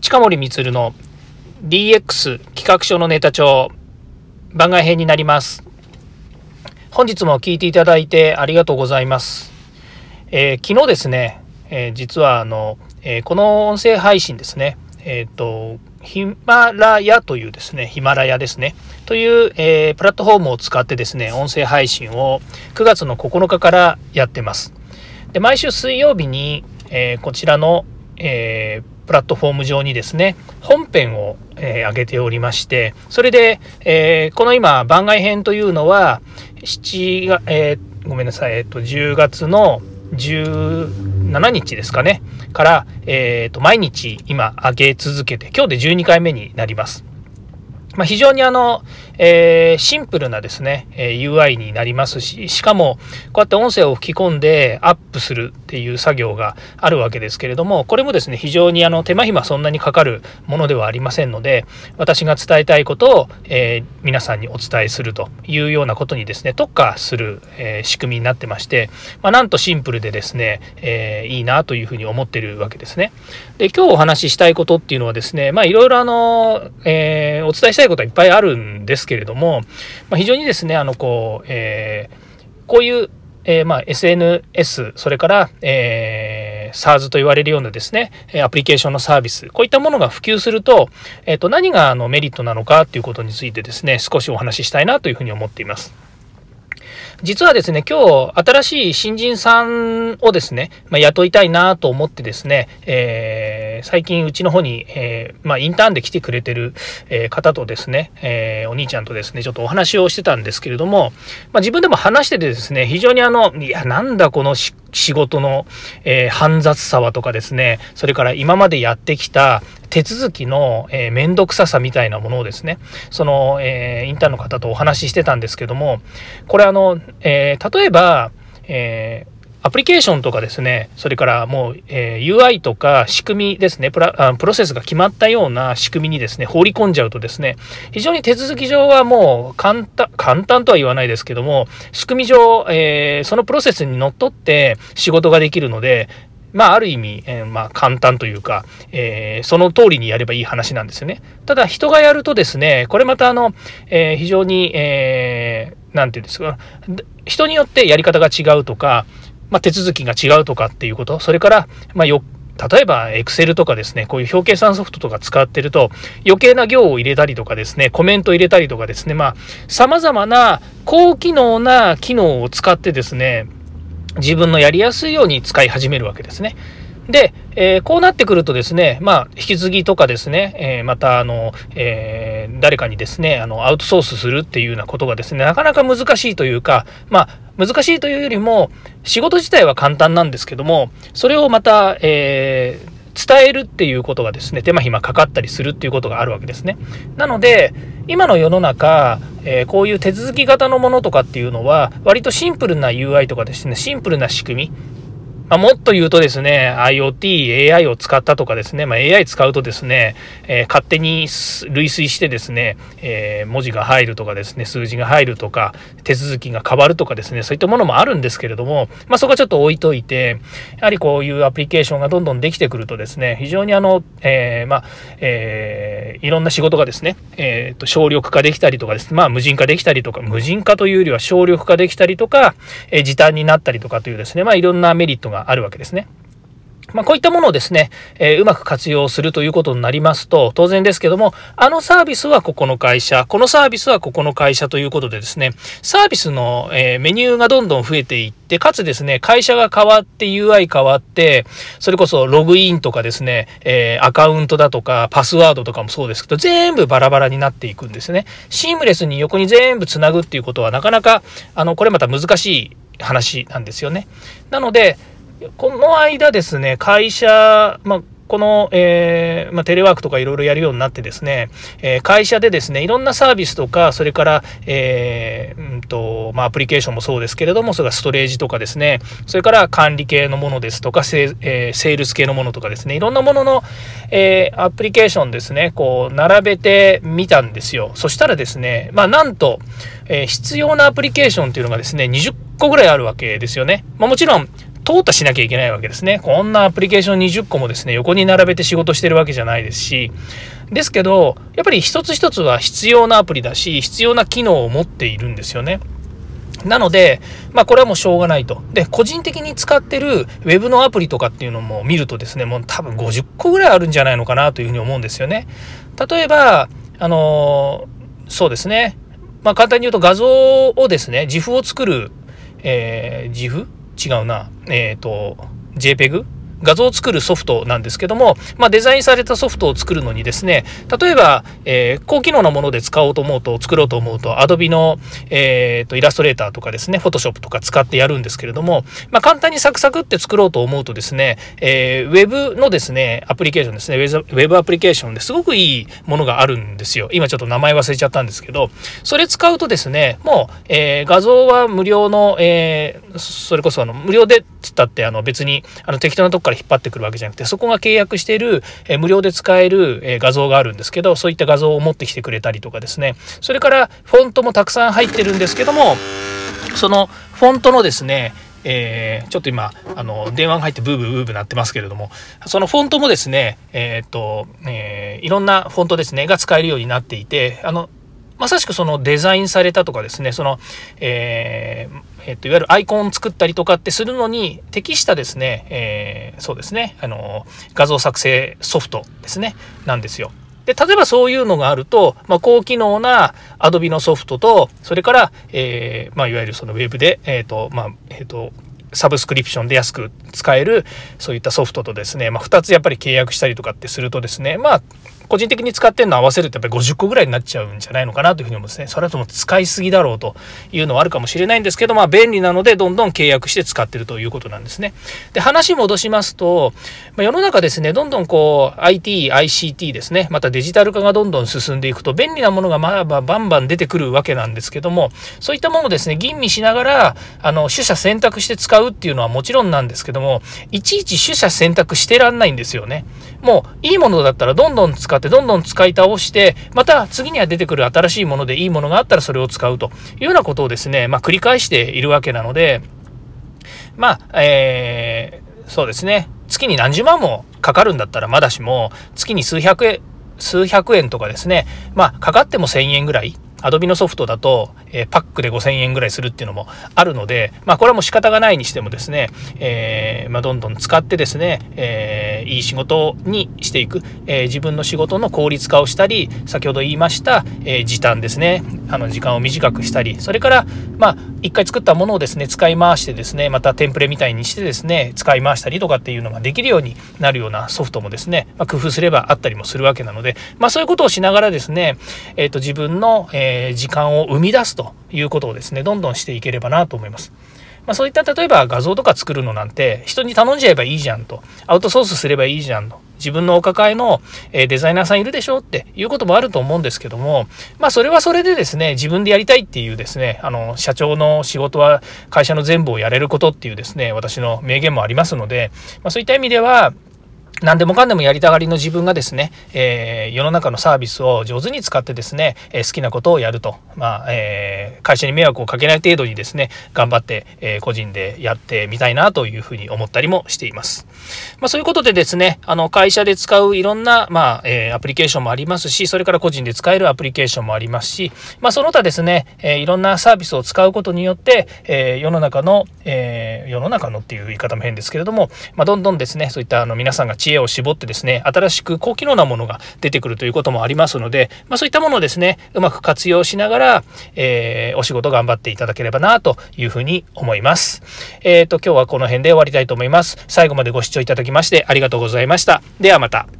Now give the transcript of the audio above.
近森光の DX 企画書のネタ帳番外編になります。本日も聞いていただいてありがとうございます。えー、昨日ですね、えー、実はあの、えー、この音声配信ですね、えっ、と、ヒマラヤというですね、ヒマラヤですね、という、えプラットフォームを使ってですね、音声配信を9月の9日からやってます。で、毎週水曜日に、えこちらの、えープラットフォーム上にですね、本編を、えー、上げておりまして、それで、えー、この今、番外編というのは、7月、えー、ごめんなさい、えっ、と、10月の17日ですかね、から、えっ、と、毎日今上げ続けて、今日で12回目になります。まあ、非常にあの、えー、シンプルなですね、え UI になりますし、しかも、こうやって音声を吹き込んでアップするっていう作業があるわけですけれども、これもですね、非常にあの手間暇そんなにかかるものではありませんので、私が伝えたいことを、えー、皆さんにお伝えするというようなことにですね、特化する、えー、仕組みになってまして、まあ、なんとシンプルでですね、えいいなというふうに思ってるわけですね。で、今日お話ししたいことっていうのはですね、まあいろいろあの、えお伝えしたいことはいっぱいあるんですけけれども、まあ、非常にですねあのこう、えー、こういう、えー、まあ SNS それから、えー、SARS と言われるようなですねアプリケーションのサービスこういったものが普及すると,、えー、と何があのメリットなのかということについてですね少しお話ししたいなというふうに思っています。実はですね、今日、新しい新人さんをですね、まあ、雇いたいなと思ってですね、えー、最近うちの方に、えー、まあ、インターンで来てくれてる、え方とですね、えお兄ちゃんとですね、ちょっとお話をしてたんですけれども、まあ、自分でも話しててですね、非常にあの、いや、なんだこの仕事の、え、煩雑さはとかですね、それから今までやってきた手続きの、えー、めんどくささみたいなものをですね、その、え、インターンの方とお話ししてたんですけども、これあの、え、例えば、えーアプリケーションとかですね、それからもう、えー、UI とか仕組みですねプラ、プロセスが決まったような仕組みにですね、放り込んじゃうとですね、非常に手続き上はもう簡単、簡単とは言わないですけども、仕組み上、えー、そのプロセスにのっとって仕事ができるので、まあ、ある意味、えー、まあ、簡単というか、えー、その通りにやればいい話なんですよね。ただ、人がやるとですね、これまた、あの、えー、非常に、えー、なんていうんですか、人によってやり方が違うとか、まあ、手続きが違うとかっていうこと、それから、まあ、よ例えばエクセルとかですね、こういう表計算ソフトとか使ってると余計な行を入れたりとかですね、コメント入れたりとかですね、まあ様々な高機能な機能を使ってですね、自分のやりやすいように使い始めるわけですね。で、えー、こうなってくるとですね、まあ、引き継ぎとかですね、えー、また、あの、えー、誰かにですね、あの、アウトソースするっていうようなことがですね、なかなか難しいというか、まあ、難しいというよりも、仕事自体は簡単なんですけども、それをまた、え伝えるっていうことがですね、手間暇かかったりするっていうことがあるわけですね。なので、今の世の中、えー、こういう手続き型のものとかっていうのは、割とシンプルな UI とかですね、シンプルな仕組み、まあ、もっと言うとですね、IoT、AI を使ったとかですね、まあ、AI 使うとですね、えー、勝手に類推してですね、えー、文字が入るとかですね、数字が入るとか、手続きが変わるとかですね、そういったものもあるんですけれども、まあ、そこはちょっと置いといて、やはりこういうアプリケーションがどんどんできてくるとですね、非常にあの、えー、まあ、えいろんな仕事がですね、えっ、と、省力化できたりとかですね、まあ、無人化できたりとか、無人化というよりは省力化できたりとか、え時短になったりとかというですね、まあ、いろんなメリットがあるわけですね。まあ、こういったものをですね、えー、うまく活用するということになりますと、当然ですけども、あのサービスはここの会社、このサービスはここの会社ということでですね、サービスの、えー、メニューがどんどん増えていって、かつですね、会社が変わって UI 変わって、それこそログインとかですね、えー、アカウントだとか、パスワードとかもそうですけど、全部バラバラになっていくんですね。シームレスに横に全部つなぐっていうことはなかなか、あの、これまた難しい話なんですよね。なので、この間ですね、会社、まあ、この、えー、まあ、テレワークとかいろいろやるようになってですね、えー、会社でですね、いろんなサービスとか、それから、えー、うんと、まあ、アプリケーションもそうですけれども、それからストレージとかですね、それから管理系のものですとか、セ,、えセールス系のものとかですね、いろんなものの、えアプリケーションですね、こう、並べてみたんですよ。そしたらですね、まあ、なんと、え必要なアプリケーションっていうのがですね、20個ぐらいあるわけですよね。まあ、もちろん、淘汰しなきゃいけないわけですね。こんなアプリケーション20個もですね、横に並べて仕事してるわけじゃないですし、ですけど、やっぱり一つ一つは必要なアプリだし、必要な機能を持っているんですよね。なので、まあこれはもうしょうがないと。で、個人的に使ってる Web のアプリとかっていうのも見るとですね、もう多分50個ぐらいあるんじゃないのかなというふうに思うんですよね。例えば、あの、そうですね。まあ簡単に言うと画像をですね、自負を作る、えー、自負違うな。えっ、ー、と、JPEG 画像を作るソフトなんですけども、まあ、デザインされたソフトを作るのにですね、例えば、えー、高機能なもので使おうと思うと、作ろうと思うと、Adobe の、えーと、イラストレーターとかですね、Photoshop とか使ってやるんですけれども、まあ、簡単にサクサクって作ろうと思うとですね、えー、Web のですね、アプリケーションですね、Web アプリケーションですごくいいものがあるんですよ。今ちょっと名前忘れちゃったんですけど、それ使うとですね、もう、えー、画像は無料の、えー、それこそあの無料でっつったってあの別にあの適当なとこから引っ張ってくるわけじゃなくてそこが契約している、え無料で使える、え画像があるんですけどそういった画像を持ってきてくれたりとかですね。それからフォントもたくさん入ってるんですけどもそのフォントのですねえー、ちょっと今あの電話が入ってブーブーブーブーなってますけれどもそのフォントもですねえー、っと、えー、いろんなフォントですねが使えるようになっていてあのまさしくそのデザインされたとかですねその、えーえっと、いわゆるアイコンを作ったりとかってするのに適したですね、えー、そうですね、あの、画像作成ソフトですね、なんですよ。で、例えばそういうのがあると、まあ、高機能な Adobe のソフトと、それから、えー、まあ、いわゆるその Web で、えっ、ー、と、まあ、えっ、と、サブスクリプションで安く使えるそういったソフトとですね、まあ、2つやっぱり契約したりとかってするとですねまあ個人的に使ってるの合わせるとやっぱり50個ぐらいになっちゃうんじゃないのかなというふうに思うんですね。それだとも使いすぎだろうというのはあるかもしれないんですけど、まあ便利なのでどんどん契約して使ってるということなんですね。で、話戻しますと、まあ、世の中ですね、どんどんこう IT、ICT ですね、またデジタル化がどんどん進んでいくと便利なものがまあバンバン出てくるわけなんですけども、そういったものをですね、吟味しながら、あの、取捨選択して使うっていうのはもちろんなんですけども、いちいち取捨選択してらんないんですよね。もういいものだったらどんどん使ってどんどん使い倒してまた次には出てくる新しいものでいいものがあったらそれを使うと。いうようなことをですね、まあ、繰り返しているわけなのでまあえー、そうですね。月に何十万もかかるんだったらまだしも月に数百円数百円とかですねまあかかっても1000円ぐらい。アドビのソフトだと、えー、パックで5000円ぐらいするっていうのもあるので、まあ、これはもう仕方がないにしてもですね、えー、まあ、どんどん使ってですね、えー、いい仕事にしていく、え自分の仕事の効率化をしたり先ほど言いました、え時短ですね。あの時間を短くしたりそれからまあ一回作ったものをですね使い回してですねまたテンプレみたいにしてですね使い回したりとかっていうのができるようになるようなソフトもですね、まあ、工夫すればあったりもするわけなので、まあ、そういうことをしながらですね、えー、と自分の、ええ時間を生み出すということをですねどんどんしていければなと思います。まあ、そういった例えば画像とか作るのなんて人に頼んじゃえばいいじゃんと。アウトソースすればいいじゃんと。自分のお抱えのデザイナーさんいるでしょっていうこともあると思うんですけどもまあそれはそれでですね自分でやりたいっていうですねあの社長の仕事は会社の全部をやれることっていうですね私の名言もありますので、まあ、そういった意味では何でもかんでもやりたがりの自分がですね、えー、世の中のサービスを上手に使ってですね、えー、好きなことをやると、まあえー、会社に迷惑をかけない程度にですね頑張って、え個人でやってみたいなというふうに思ったりもしています。まあ、そういうことでですねあの会社で使ういろんな、まあえアプリケーションもありますしそれから個人で使えるアプリケーションもありますし、まあ、その他ですね、えいろんなサービスを使うことによって、え世の中の、え世の中のっていう言い方も変ですけれども、まあ、どんどんですねそういったあの皆さんが地知恵を絞ってですね、新しく高機能なものが出てくるということもありますので、まあ、そういったものをですね、うまく活用しながら、えー、お仕事頑張っていただければなというふうに思います。えっ、ー、と、今日はこの辺で終わりたいと思います。最後までご視聴いただきましてありがとうございました。ではまた。